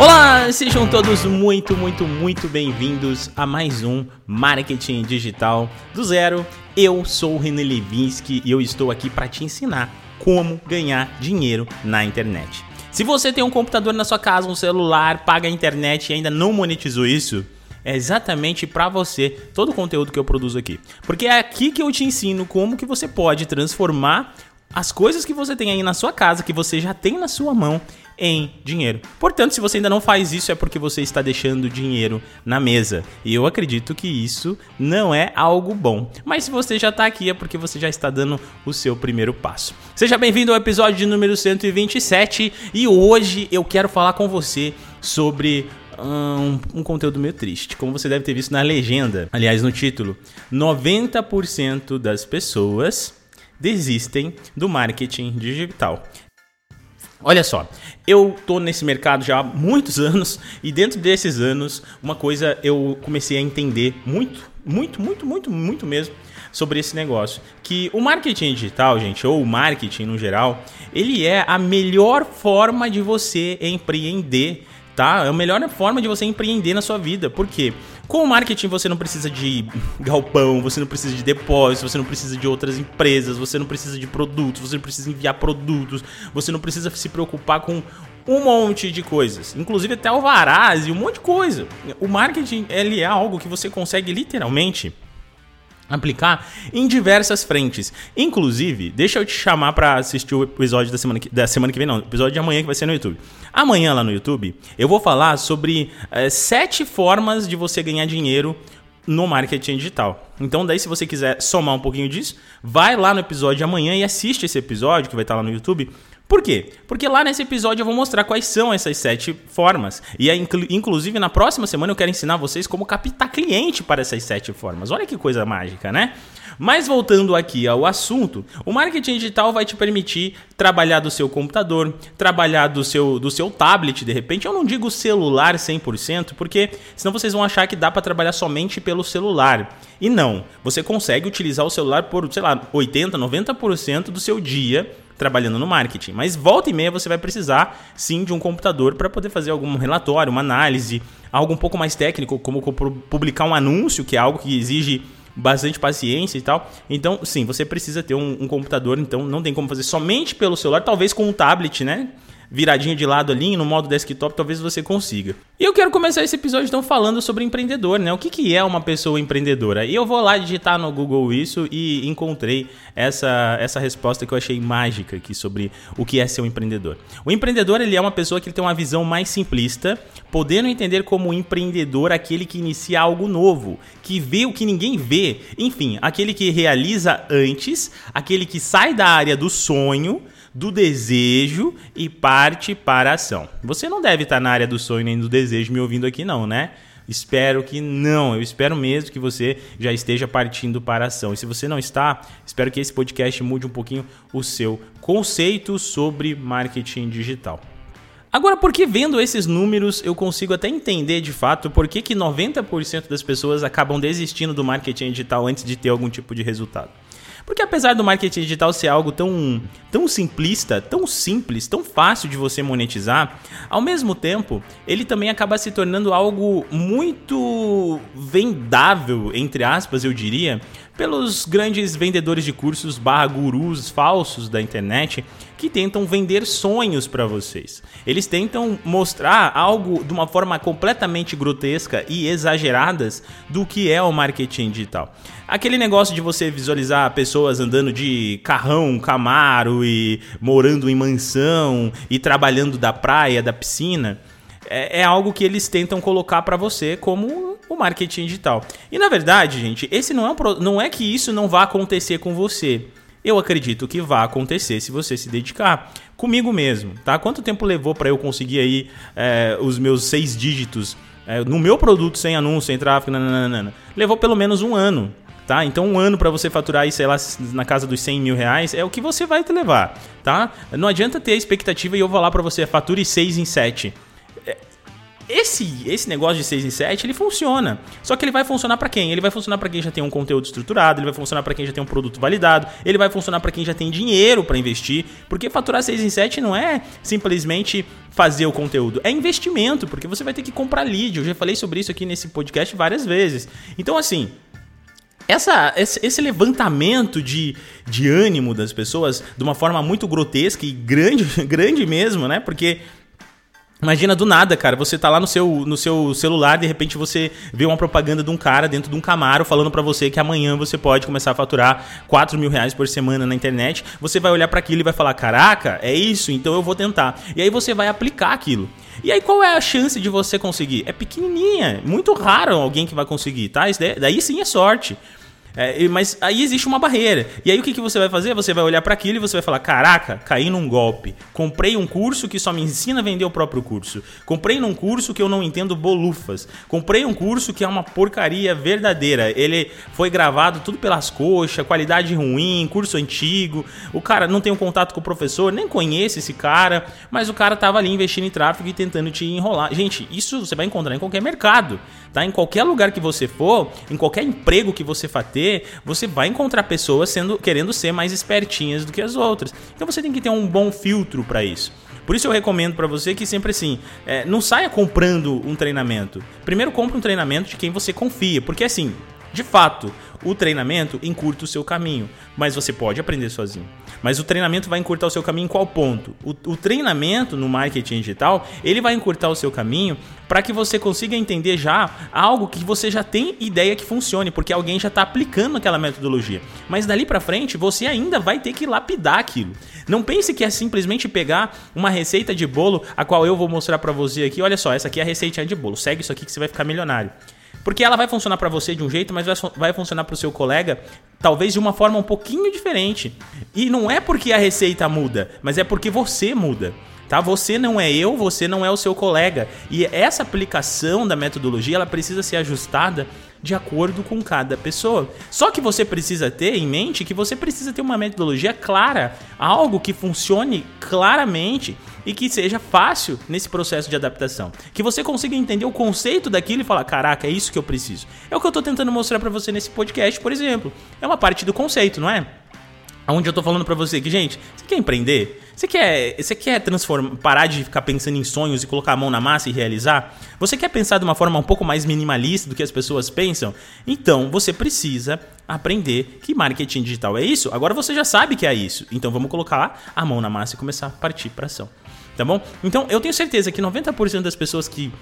Olá, sejam todos muito, muito, muito bem-vindos a mais um Marketing Digital do Zero. Eu sou o René Levinsky e eu estou aqui para te ensinar como ganhar dinheiro na internet. Se você tem um computador na sua casa, um celular, paga a internet e ainda não monetizou isso, é exatamente para você todo o conteúdo que eu produzo aqui. Porque é aqui que eu te ensino como que você pode transformar as coisas que você tem aí na sua casa, que você já tem na sua mão, em dinheiro. Portanto, se você ainda não faz isso, é porque você está deixando dinheiro na mesa. E eu acredito que isso não é algo bom. Mas se você já está aqui, é porque você já está dando o seu primeiro passo. Seja bem-vindo ao episódio de número 127 e hoje eu quero falar com você sobre um, um, conteúdo meio triste. Como você deve ter visto na legenda, aliás, no título: 90% das pessoas desistem do marketing digital. Olha só, eu tô nesse mercado já há muitos anos e dentro desses anos, uma coisa eu comecei a entender muito, muito, muito, muito, muito mesmo sobre esse negócio, que o marketing digital, gente, ou o marketing no geral, ele é a melhor forma de você empreender tá? É a melhor forma de você empreender na sua vida. Por quê? Com o marketing você não precisa de galpão, você não precisa de depósito, você não precisa de outras empresas, você não precisa de produtos, você não precisa enviar produtos, você não precisa se preocupar com um monte de coisas, inclusive até alvarás e um monte de coisa. O marketing ele é algo que você consegue literalmente aplicar em diversas frentes. Inclusive, deixa eu te chamar para assistir o episódio da semana, que, da semana que vem, não, episódio de amanhã que vai ser no YouTube. Amanhã lá no YouTube, eu vou falar sobre é, sete formas de você ganhar dinheiro no marketing digital. Então, daí, se você quiser somar um pouquinho disso, vai lá no episódio de amanhã e assiste esse episódio que vai estar lá no YouTube por quê? Porque lá nesse episódio eu vou mostrar quais são essas sete formas. E aí, inclusive na próxima semana eu quero ensinar vocês como captar cliente para essas sete formas. Olha que coisa mágica, né? Mas voltando aqui ao assunto, o marketing digital vai te permitir trabalhar do seu computador, trabalhar do seu, do seu tablet, de repente. Eu não digo celular 100%, porque senão vocês vão achar que dá para trabalhar somente pelo celular. E não, você consegue utilizar o celular por, sei lá, 80, 90% do seu dia trabalhando no marketing. Mas volta e meia você vai precisar sim de um computador para poder fazer algum relatório, uma análise, algo um pouco mais técnico, como publicar um anúncio, que é algo que exige bastante paciência e tal. Então, sim, você precisa ter um, um computador, então não tem como fazer somente pelo celular, talvez com um tablet, né? Viradinho de lado ali, no modo desktop, talvez você consiga. E eu quero começar esse episódio então falando sobre empreendedor, né? O que, que é uma pessoa empreendedora? E eu vou lá digitar no Google isso e encontrei essa, essa resposta que eu achei mágica aqui sobre o que é ser um empreendedor. O empreendedor ele é uma pessoa que tem uma visão mais simplista, podendo entender como empreendedor aquele que inicia algo novo, que vê o que ninguém vê, enfim, aquele que realiza antes, aquele que sai da área do sonho do desejo e parte para a ação. Você não deve estar na área do sonho nem do desejo me ouvindo aqui, não, né? Espero que não. Eu espero mesmo que você já esteja partindo para a ação. E se você não está, espero que esse podcast mude um pouquinho o seu conceito sobre marketing digital. Agora, porque vendo esses números eu consigo até entender de fato por que, que 90% das pessoas acabam desistindo do marketing digital antes de ter algum tipo de resultado. Porque apesar do marketing digital ser algo tão, tão simplista, tão simples, tão fácil de você monetizar, ao mesmo tempo, ele também acaba se tornando algo muito vendável, entre aspas, eu diria, pelos grandes vendedores de cursos barra gurus falsos da internet que tentam vender sonhos para vocês. Eles tentam mostrar algo de uma forma completamente grotesca e exageradas do que é o marketing digital. Aquele negócio de você visualizar pessoas andando de carrão, camaro e morando em mansão e trabalhando da praia, da piscina, é, é algo que eles tentam colocar para você como o marketing digital. E na verdade, gente, esse não é, um, não é que isso não vá acontecer com você. Eu acredito que vai acontecer se você se dedicar comigo mesmo, tá? Quanto tempo levou para eu conseguir aí é, os meus seis dígitos é, no meu produto sem anúncio, sem tráfego, nananana. levou pelo menos um ano, tá? Então um ano para você faturar aí, sei lá, na casa dos 100 mil reais é o que você vai te levar, tá? Não adianta ter a expectativa e eu vou lá para você, fature 6 em 7 esse, esse negócio de 6 em 7, ele funciona. Só que ele vai funcionar para quem? Ele vai funcionar para quem já tem um conteúdo estruturado, ele vai funcionar para quem já tem um produto validado, ele vai funcionar para quem já tem dinheiro para investir, porque faturar 6 em 7 não é simplesmente fazer o conteúdo, é investimento, porque você vai ter que comprar lead. Eu já falei sobre isso aqui nesse podcast várias vezes. Então assim, essa, esse, levantamento de, de ânimo das pessoas de uma forma muito grotesca e grande, grande mesmo, né? Porque Imagina do nada, cara, você tá lá no seu, no seu celular, de repente você vê uma propaganda de um cara dentro de um Camaro falando para você que amanhã você pode começar a faturar 4 mil reais por semana na internet. Você vai olhar para aquilo e vai falar: Caraca, é isso, então eu vou tentar. E aí você vai aplicar aquilo. E aí qual é a chance de você conseguir? É pequenininha, muito raro alguém que vai conseguir, tá? Daí sim é sorte. É, mas aí existe uma barreira. E aí o que, que você vai fazer? Você vai olhar para aquilo e você vai falar: caraca, caí num golpe. Comprei um curso que só me ensina a vender o próprio curso. Comprei num curso que eu não entendo bolufas. Comprei um curso que é uma porcaria verdadeira. Ele foi gravado tudo pelas coxas, qualidade ruim, curso antigo. O cara não tem um contato com o professor, nem conhece esse cara, mas o cara tava ali investindo em tráfego e tentando te enrolar. Gente, isso você vai encontrar em qualquer mercado, tá? Em qualquer lugar que você for, em qualquer emprego que você for ter você vai encontrar pessoas sendo querendo ser mais espertinhas do que as outras. Então você tem que ter um bom filtro para isso. Por isso eu recomendo para você que sempre assim, é, não saia comprando um treinamento. Primeiro compre um treinamento de quem você confia, porque assim, de fato, o treinamento encurta o seu caminho, mas você pode aprender sozinho. Mas o treinamento vai encurtar o seu caminho em qual ponto? O, o treinamento no marketing digital, ele vai encurtar o seu caminho para que você consiga entender já algo que você já tem ideia que funcione, porque alguém já está aplicando aquela metodologia. Mas dali para frente, você ainda vai ter que lapidar aquilo. Não pense que é simplesmente pegar uma receita de bolo, a qual eu vou mostrar para você aqui. Olha só, essa aqui é a receitinha de bolo. Segue isso aqui que você vai ficar milionário. Porque ela vai funcionar para você de um jeito, mas vai funcionar para o seu colega talvez de uma forma um pouquinho diferente. E não é porque a receita muda, mas é porque você muda. Tá? Você não é eu, você não é o seu colega. E essa aplicação da metodologia, ela precisa ser ajustada de acordo com cada pessoa. Só que você precisa ter em mente que você precisa ter uma metodologia clara, algo que funcione claramente e que seja fácil nesse processo de adaptação. Que você consiga entender o conceito daquilo e falar: caraca, é isso que eu preciso. É o que eu estou tentando mostrar para você nesse podcast, por exemplo. É uma parte do conceito, não é? Onde eu tô falando para você que, gente, você quer empreender? Você quer, você quer transformar, parar de ficar pensando em sonhos e colocar a mão na massa e realizar? Você quer pensar de uma forma um pouco mais minimalista do que as pessoas pensam? Então, você precisa aprender que marketing digital é isso. Agora você já sabe que é isso. Então, vamos colocar a mão na massa e começar a partir para ação. Tá bom? Então, eu tenho certeza que 90% das pessoas que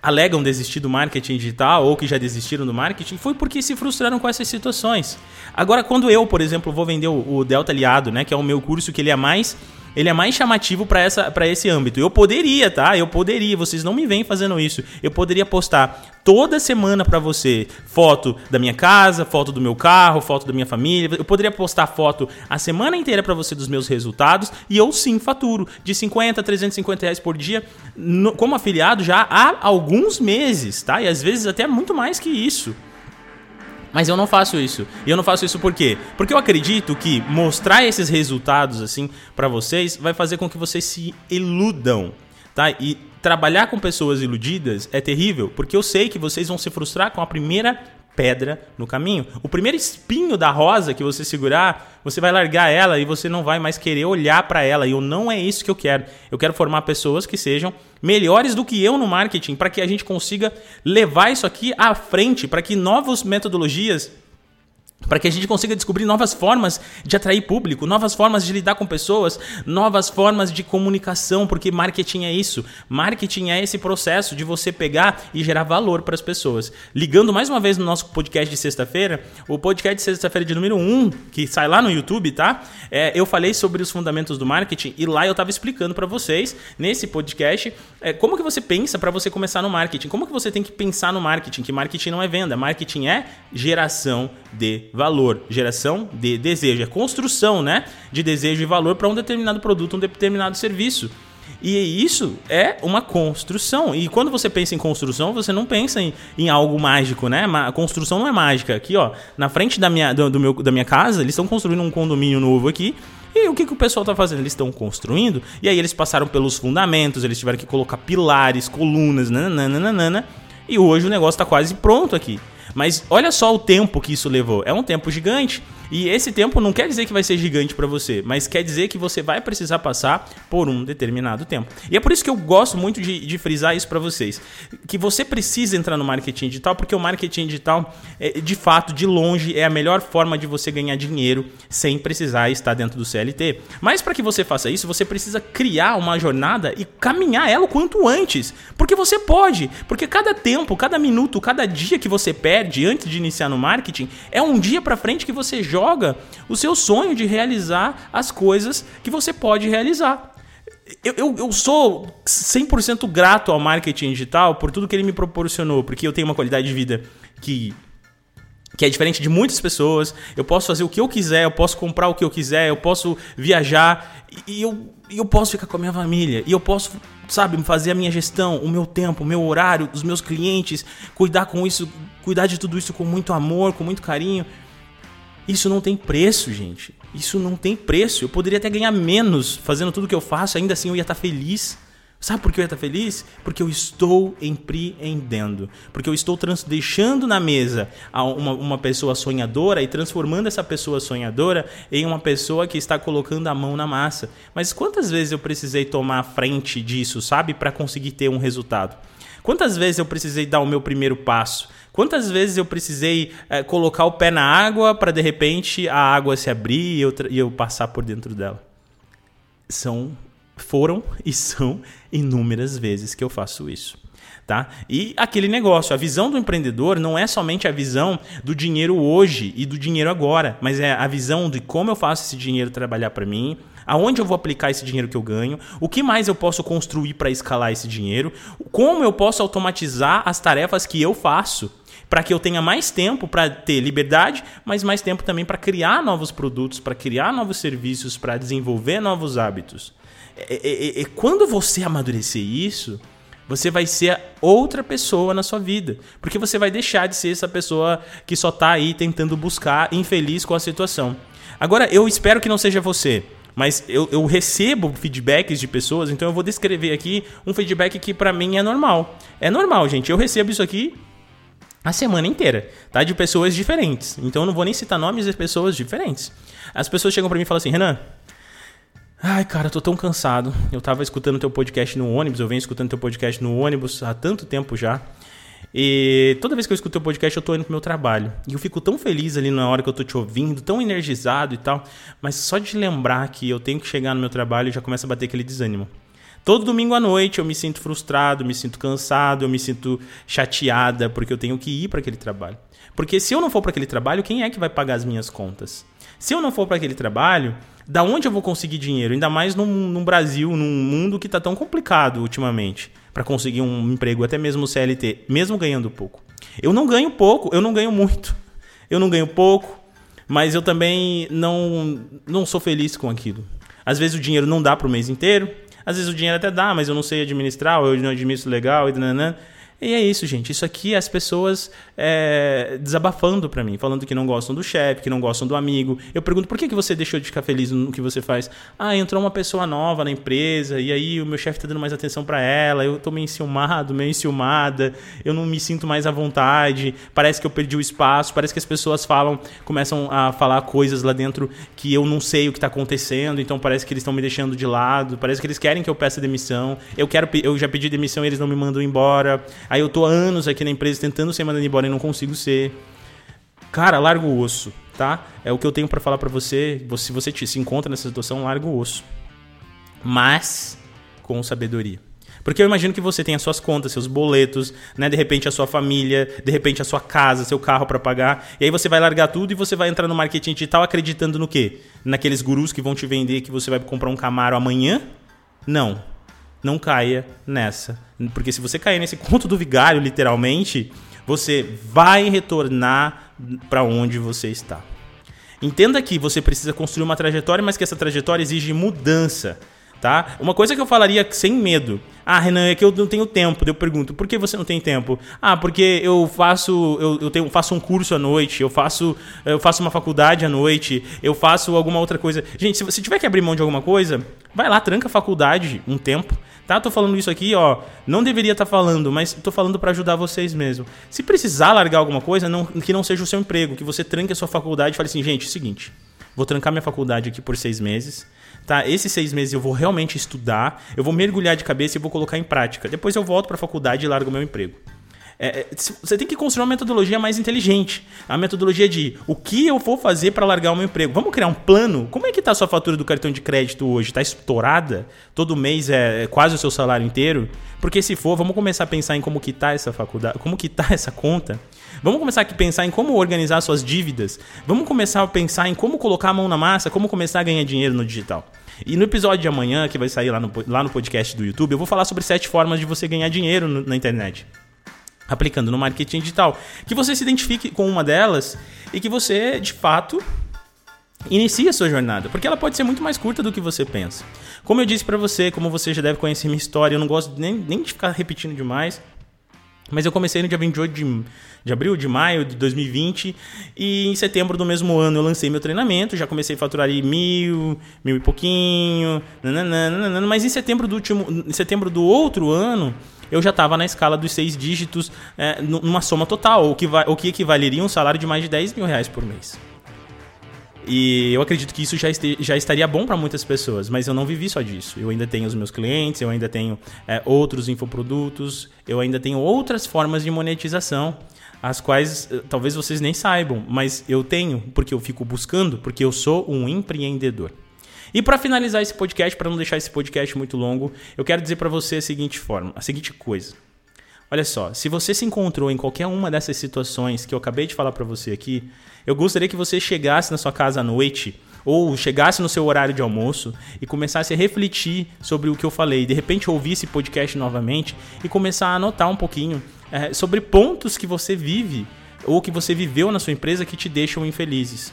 alegam desistir do marketing digital ou que já desistiram do marketing foi porque se frustraram com essas situações. Agora, quando eu, por exemplo, vou vender o, Delta Aliado, né, que é o meu curso que ele é mais ele é mais chamativo para esse âmbito. Eu poderia, tá? Eu poderia, vocês não me vêm fazendo isso. Eu poderia postar toda semana para você foto da minha casa, foto do meu carro, foto da minha família. Eu poderia postar foto a semana inteira para você dos meus resultados e eu sim faturo de 50 a 350 reais por dia no, como afiliado já há alguns meses, tá? E às vezes até muito mais que isso. Mas eu não faço isso. E eu não faço isso por quê? Porque eu acredito que mostrar esses resultados assim para vocês vai fazer com que vocês se iludam, tá? E trabalhar com pessoas iludidas é terrível, porque eu sei que vocês vão se frustrar com a primeira pedra no caminho. O primeiro espinho da rosa que você segurar, você vai largar ela e você não vai mais querer olhar para ela. E eu não é isso que eu quero. Eu quero formar pessoas que sejam melhores do que eu no marketing, para que a gente consiga levar isso aqui à frente, para que novas metodologias para que a gente consiga descobrir novas formas de atrair público, novas formas de lidar com pessoas, novas formas de comunicação, porque marketing é isso. Marketing é esse processo de você pegar e gerar valor para as pessoas. Ligando mais uma vez no nosso podcast de sexta-feira, o podcast de sexta-feira de número 1, que sai lá no YouTube, tá? É, eu falei sobre os fundamentos do marketing e lá eu estava explicando para vocês, nesse podcast, é, como que você pensa para você começar no marketing, como que você tem que pensar no marketing, que marketing não é venda, marketing é geração de valor, geração de desejo, é construção, né, de desejo e valor para um determinado produto, um determinado serviço. E isso é uma construção. E quando você pensa em construção, você não pensa em, em algo mágico, né? A construção não é mágica. Aqui, ó, na frente da minha, do, do meu, da minha casa, eles estão construindo um condomínio novo aqui. E o que, que o pessoal está fazendo? Eles estão construindo, e aí eles passaram pelos fundamentos, eles tiveram que colocar pilares, colunas, nananana, e hoje o negócio está quase pronto aqui. Mas olha só o tempo que isso levou. É um tempo gigante. E esse tempo não quer dizer que vai ser gigante para você, mas quer dizer que você vai precisar passar por um determinado tempo. E é por isso que eu gosto muito de, de frisar isso para vocês, que você precisa entrar no marketing digital, porque o marketing digital, é, de fato, de longe, é a melhor forma de você ganhar dinheiro sem precisar estar dentro do CLT. Mas para que você faça isso, você precisa criar uma jornada e caminhar ela o quanto antes, porque você pode, porque cada tempo, cada minuto, cada dia que você perde antes de iniciar no marketing é um dia para frente que você joga joga o seu sonho de realizar as coisas que você pode realizar. Eu, eu, eu sou 100% grato ao marketing digital por tudo que ele me proporcionou, porque eu tenho uma qualidade de vida que que é diferente de muitas pessoas. Eu posso fazer o que eu quiser, eu posso comprar o que eu quiser, eu posso viajar e eu, eu posso ficar com a minha família. E eu posso, sabe, fazer a minha gestão, o meu tempo, o meu horário, os meus clientes, cuidar com isso, cuidar de tudo isso com muito amor, com muito carinho. Isso não tem preço, gente. Isso não tem preço. Eu poderia até ganhar menos fazendo tudo que eu faço, ainda assim eu ia estar feliz. Sabe por que eu ia estar feliz? Porque eu estou empreendendo. Porque eu estou deixando na mesa uma, uma pessoa sonhadora e transformando essa pessoa sonhadora em uma pessoa que está colocando a mão na massa. Mas quantas vezes eu precisei tomar frente disso, sabe? Para conseguir ter um resultado? Quantas vezes eu precisei dar o meu primeiro passo? Quantas vezes eu precisei é, colocar o pé na água para de repente a água se abrir e eu, e eu passar por dentro dela? São, foram e são inúmeras vezes que eu faço isso. Tá? E aquele negócio, a visão do empreendedor não é somente a visão do dinheiro hoje e do dinheiro agora, mas é a visão de como eu faço esse dinheiro trabalhar para mim, aonde eu vou aplicar esse dinheiro que eu ganho, o que mais eu posso construir para escalar esse dinheiro, como eu posso automatizar as tarefas que eu faço para que eu tenha mais tempo para ter liberdade, mas mais tempo também para criar novos produtos, para criar novos serviços, para desenvolver novos hábitos. E, e, e, quando você amadurecer isso, você vai ser outra pessoa na sua vida. Porque você vai deixar de ser essa pessoa que só está aí tentando buscar, infeliz com a situação. Agora, eu espero que não seja você. Mas eu, eu recebo feedbacks de pessoas, então eu vou descrever aqui um feedback que para mim é normal. É normal, gente. Eu recebo isso aqui a semana inteira, tá? De pessoas diferentes. Então eu não vou nem citar nomes de pessoas diferentes. As pessoas chegam para mim e falam assim: Renan, ai cara, eu tô tão cansado. Eu tava escutando teu podcast no ônibus, eu venho escutando teu podcast no ônibus há tanto tempo já. E toda vez que eu escuto teu podcast, eu tô indo pro meu trabalho. E eu fico tão feliz ali na hora que eu tô te ouvindo, tão energizado e tal. Mas só de lembrar que eu tenho que chegar no meu trabalho já começa a bater aquele desânimo. Todo domingo à noite eu me sinto frustrado, me sinto cansado, eu me sinto chateada porque eu tenho que ir para aquele trabalho. Porque se eu não for para aquele trabalho, quem é que vai pagar as minhas contas? Se eu não for para aquele trabalho, da onde eu vou conseguir dinheiro? Ainda mais num, num Brasil, num mundo que está tão complicado ultimamente para conseguir um emprego, até mesmo CLT, mesmo ganhando pouco. Eu não ganho pouco, eu não ganho muito. Eu não ganho pouco, mas eu também não, não sou feliz com aquilo. Às vezes o dinheiro não dá para o mês inteiro, às vezes o dinheiro até dá, mas eu não sei administrar, ou eu não administro legal, e nanã. E é isso, gente. Isso aqui é as pessoas é, desabafando para mim, falando que não gostam do chefe, que não gostam do amigo. Eu pergunto por que, que você deixou de ficar feliz no que você faz? Ah, entrou uma pessoa nova na empresa e aí o meu chefe tá dando mais atenção para ela. Eu tô meio enciumado, meio enciumada. Eu não me sinto mais à vontade. Parece que eu perdi o espaço. Parece que as pessoas falam, começam a falar coisas lá dentro que eu não sei o que tá acontecendo. Então parece que eles estão me deixando de lado. Parece que eles querem que eu peça demissão. Eu quero, eu já pedi demissão e eles não me mandam embora. Aí eu tô há anos aqui na empresa tentando ser mandado embora e não consigo ser. Cara, larga o osso, tá? É o que eu tenho para falar para você. Se você se encontra nessa situação, larga o osso. Mas com sabedoria. Porque eu imagino que você tem as suas contas, seus boletos, né? De repente a sua família, de repente a sua casa, seu carro para pagar. E aí você vai largar tudo e você vai entrar no marketing digital acreditando no quê? Naqueles gurus que vão te vender que você vai comprar um Camaro amanhã? Não não caia nessa. Porque se você cair nesse conto do vigário, literalmente, você vai retornar para onde você está. Entenda que você precisa construir uma trajetória, mas que essa trajetória exige mudança. Tá? Uma coisa que eu falaria sem medo. Ah, Renan, é que eu não tenho tempo. Eu pergunto, por que você não tem tempo? Ah, porque eu faço, eu, eu tenho, faço um curso à noite, eu faço, eu faço uma faculdade à noite, eu faço alguma outra coisa. Gente, se você tiver que abrir mão de alguma coisa, vai lá, tranca a faculdade um tempo. Tá? Tô falando isso aqui, ó. Não deveria estar tá falando, mas tô falando para ajudar vocês mesmo. Se precisar largar alguma coisa, não, que não seja o seu emprego, que você tranque a sua faculdade e fale assim, gente, é seguinte, vou trancar minha faculdade aqui por seis meses tá? Esses seis meses eu vou realmente estudar, eu vou mergulhar de cabeça e vou colocar em prática. Depois eu volto para a faculdade e largo meu emprego. É, é você tem que construir uma metodologia mais inteligente. A metodologia de o que eu vou fazer para largar o meu emprego. Vamos criar um plano? Como é que está a sua fatura do cartão de crédito hoje? Está estourada? Todo mês é, é quase o seu salário inteiro? Porque se for, vamos começar a pensar em como que tá essa faculdade, como que tá essa conta. Vamos começar a pensar em como organizar suas dívidas. Vamos começar a pensar em como colocar a mão na massa, como começar a ganhar dinheiro no digital. E no episódio de amanhã, que vai sair lá no, lá no podcast do YouTube, eu vou falar sobre sete formas de você ganhar dinheiro no, na internet. Aplicando no marketing digital. Que você se identifique com uma delas e que você, de fato, inicie a sua jornada, porque ela pode ser muito mais curta do que você pensa. Como eu disse para você, como você já deve conhecer minha história, eu não gosto nem, nem de ficar repetindo demais. Mas eu comecei no dia 28 de, de abril, de maio de 2020, e em setembro do mesmo ano eu lancei meu treinamento, já comecei a faturar ali mil, mil e pouquinho, nananana, mas em setembro do último, em setembro do outro ano eu já estava na escala dos seis dígitos é, numa soma total, o que, o que equivaleria um salário de mais de 10 mil reais por mês. E eu acredito que isso já, este, já estaria bom para muitas pessoas, mas eu não vivi só disso. Eu ainda tenho os meus clientes, eu ainda tenho é, outros infoprodutos, eu ainda tenho outras formas de monetização, as quais eh, talvez vocês nem saibam, mas eu tenho, porque eu fico buscando, porque eu sou um empreendedor. E para finalizar esse podcast, para não deixar esse podcast muito longo, eu quero dizer para você a seguinte forma, a seguinte coisa. Olha só, se você se encontrou em qualquer uma dessas situações que eu acabei de falar para você aqui, eu gostaria que você chegasse na sua casa à noite ou chegasse no seu horário de almoço e começasse a refletir sobre o que eu falei, de repente ouvir esse podcast novamente e começar a anotar um pouquinho é, sobre pontos que você vive ou que você viveu na sua empresa que te deixam infelizes.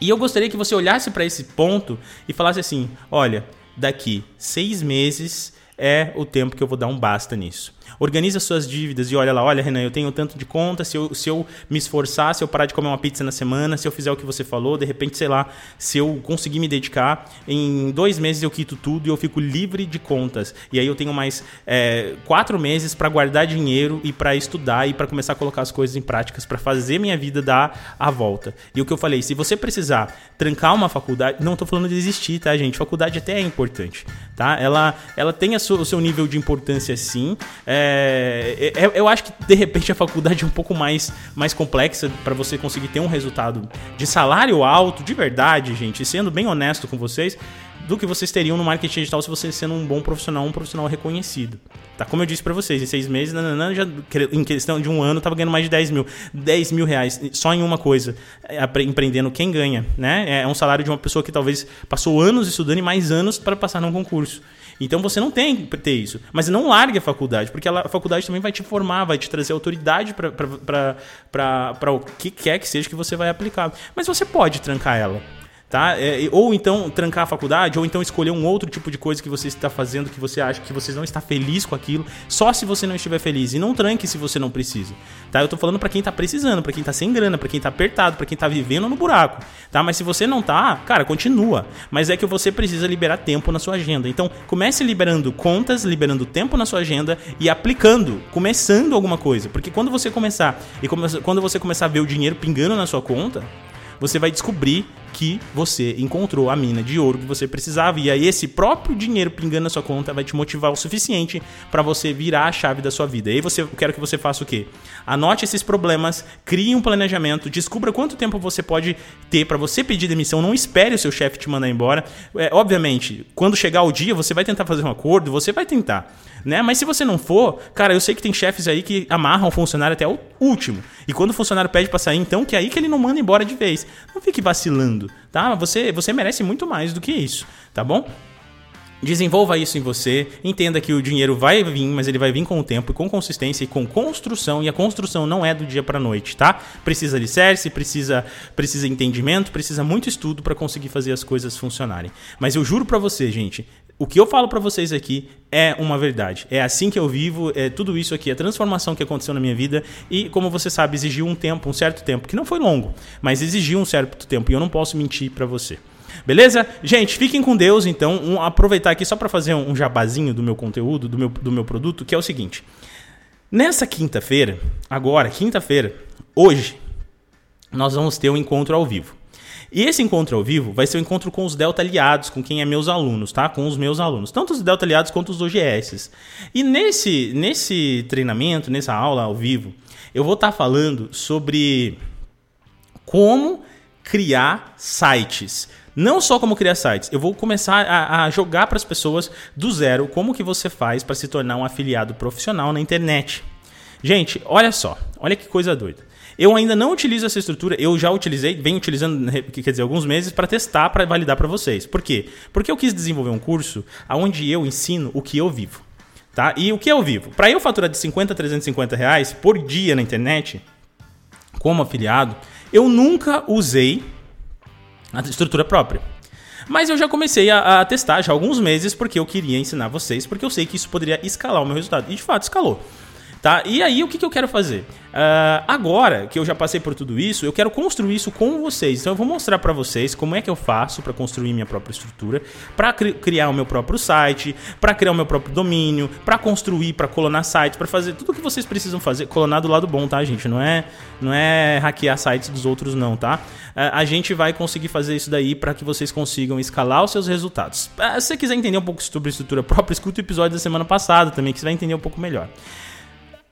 E eu gostaria que você olhasse para esse ponto e falasse assim: olha, daqui seis meses é o tempo que eu vou dar um basta nisso. Organiza suas dívidas e olha lá, olha, Renan, eu tenho tanto de conta, se eu, se eu me esforçar, se eu parar de comer uma pizza na semana, se eu fizer o que você falou, de repente, sei lá, se eu conseguir me dedicar, em dois meses eu quito tudo e eu fico livre de contas. E aí eu tenho mais é, quatro meses para guardar dinheiro e para estudar e para começar a colocar as coisas em práticas, para fazer minha vida dar a volta. E o que eu falei, se você precisar trancar uma faculdade, não estou falando de desistir, tá, gente? Faculdade até é importante, tá? Ela, ela tem sua, o seu nível de importância sim. É, é, é, eu acho que de repente a faculdade é um pouco mais, mais complexa para você conseguir ter um resultado de salário alto, de verdade, gente, sendo bem honesto com vocês, do que vocês teriam no marketing digital se você sendo um bom profissional, um profissional reconhecido. Tá? Como eu disse para vocês, em seis meses, nananã, já, em questão de um ano, tava ganhando mais de 10 mil. 10 mil reais só em uma coisa. É, empreendendo quem ganha, né? É um salário de uma pessoa que talvez passou anos estudando e mais anos para passar num concurso. Então você não tem que ter isso. Mas não largue a faculdade, porque a faculdade também vai te formar, vai te trazer autoridade para o que quer que seja que você vai aplicar. Mas você pode trancar ela tá? É, ou então trancar a faculdade, ou então escolher um outro tipo de coisa que você está fazendo que você acha que você não está feliz com aquilo, só se você não estiver feliz. E não tranque se você não precisa, tá? Eu tô falando para quem tá precisando, para quem tá sem grana, para quem tá apertado, para quem tá vivendo no buraco, tá? Mas se você não tá, cara, continua. Mas é que você precisa liberar tempo na sua agenda. Então, comece liberando contas, liberando tempo na sua agenda e aplicando, começando alguma coisa. Porque quando você começar e quando você começar a ver o dinheiro pingando na sua conta, você vai descobrir que você encontrou a mina de ouro que você precisava. E aí esse próprio dinheiro pingando na sua conta vai te motivar o suficiente para você virar a chave da sua vida. E aí você, eu quero que você faça o quê? Anote esses problemas, crie um planejamento, descubra quanto tempo você pode ter para você pedir demissão. Não espere o seu chefe te mandar embora. É, obviamente, quando chegar o dia, você vai tentar fazer um acordo, você vai tentar. Né? Mas se você não for, cara, eu sei que tem chefes aí que amarram o funcionário até o último. E quando o funcionário pede para sair, então que é aí que ele não manda embora de vez. Não fique vacilando, tá? Você, você merece muito mais do que isso, tá bom? Desenvolva isso em você, entenda que o dinheiro vai vir, mas ele vai vir com o tempo com consistência e com construção, e a construção não é do dia para noite, tá? Precisa alicerce, precisa precisa entendimento, precisa muito estudo para conseguir fazer as coisas funcionarem. Mas eu juro para você, gente, O que eu falo para vocês aqui é uma verdade. É assim que eu vivo, é tudo isso aqui, a transformação que aconteceu na minha vida e, como você sabe, exigiu um tempo, um certo tempo, que não foi longo, mas exigiu um certo tempo e eu não posso mentir para você. Beleza? Gente, fiquem com Deus, então. Um, aproveitar aqui só para fazer um jabazinho do meu conteúdo, do meu, do meu produto, que é o seguinte. Nessa quinta-feira, agora, quinta-feira, hoje, nós vamos ter um encontro ao vivo. E esse encontro ao vivo vai ser o um encontro com os Delta aliados, com quem é meus alunos, tá? Com os meus alunos, tanto os Delta aliados quanto os OGS. E nesse, nesse treinamento, nessa aula ao vivo, eu vou estar tá falando sobre como criar sites. Não só como criar sites, eu vou começar a, a jogar para as pessoas do zero como que você faz para se tornar um afiliado profissional na internet. Gente, olha só, olha que coisa doida. Eu ainda não utilizo essa estrutura, eu já utilizei, venho utilizando, quer dizer, alguns meses para testar, para validar para vocês. Por quê? Porque eu quis desenvolver um curso onde eu ensino o que eu vivo. Tá? E o que eu vivo? Para eu faturar de 50 a 350 reais por dia na internet, como afiliado, eu nunca usei a estrutura própria. Mas eu já comecei a, a, testar já há alguns meses porque eu queria ensinar vocês, porque eu sei que isso poderia escalar o meu resultado. E de fato escalou. Tá? E aí, o que, que eu quero fazer? Uh, agora que eu já passei por tudo isso, eu quero construir isso com vocês. Então, eu vou mostrar para vocês como é que eu faço para construir minha própria estrutura, para cri criar o meu próprio site, para criar o meu próprio domínio, para construir, para colonar sites, para fazer tudo o que vocês precisam fazer. Colonar do lado bom, tá, gente? Não é, não é hackear sites dos outros, não, tá? Uh, a gente vai conseguir fazer isso daí para que vocês consigam escalar os seus resultados. Uh, se você quiser entender um pouco sobre estrutura própria, escuta o episódio da semana passada também, que você vai entender um pouco melhor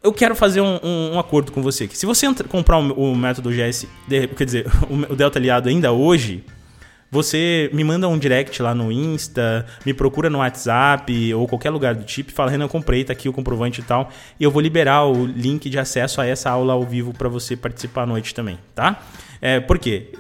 eu quero fazer um, um, um, acordo com você aqui. Se você comprar o, o método GS, quer dizer, o, o Delta Aliado ainda hoje, você me manda um direct lá no Insta, me procura no WhatsApp ou qualquer lugar do tipo, fala, Renan, comprei, tá aqui o comprovante e tal, e eu vou liberar o link de acesso a essa aula ao vivo para você participar à noite também, tá? É, por quê?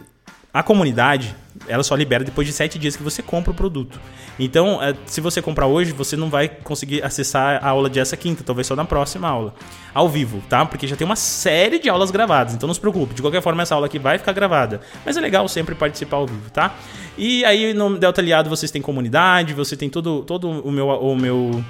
A comunidade, ela só libera depois de sete dias que você compra o produto. Então, é, se você comprar hoje, você não vai conseguir acessar a aula de essa quinta, talvez só na próxima aula, ao vivo, tá? Porque já tem uma série de aulas gravadas, então não se preocupe, de qualquer forma essa aula aqui vai ficar gravada. Mas é legal sempre participar ao vivo, tá? E aí no Delta Aliado vocês têm comunidade, você tem todo, todo o meu, o meu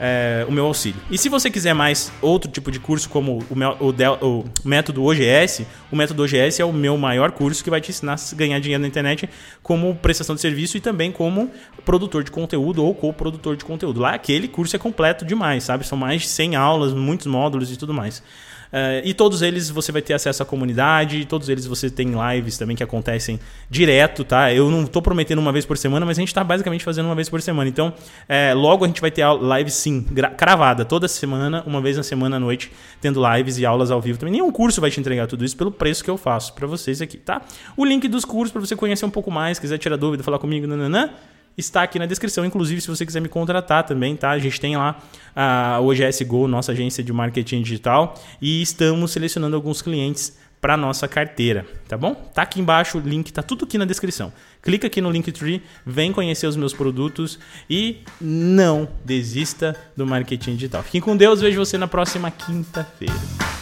é, o meu auxílio. E se você quiser mais outro tipo de curso, como o, meu, o, Del, o, método OGS, o método OGS é o meu maior curso que vai te ensinar a ganhar dinheiro na internet como prestação de serviço e também como produtor de conteúdo ou co-produtor de conteúdo. Lá aquele curso é completo demais, sabe? São mais de 100 aulas, muitos módulos e tudo mais. Uh, e todos eles você vai ter acesso à comunidade, todos eles você tem lives também que acontecem direto, tá? Eu não estou prometendo uma vez por semana, mas a gente está basicamente fazendo uma vez por semana. Então, é, logo a gente vai ter live sim, cravada, toda semana, uma vez na semana à noite, tendo lives e aulas ao vivo também. Nenhum curso vai te entregar tudo isso pelo preço que eu faço para vocês aqui, tá? O link dos cursos para você conhecer um pouco mais, quiser tirar dúvida, falar comigo, nananã está aqui na descrição. Inclusive, se você quiser me contratar também, tá? A gente tem lá a OGS Go, nossa agência de marketing digital, e estamos selecionando alguns clientes para nossa carteira, tá bom? Tá aqui embaixo o link, tá tudo aqui na descrição. Clica aqui no Linktree, vem conhecer os meus produtos e não desista do marketing digital. Fiquem com Deus, vejo você na próxima quinta-feira.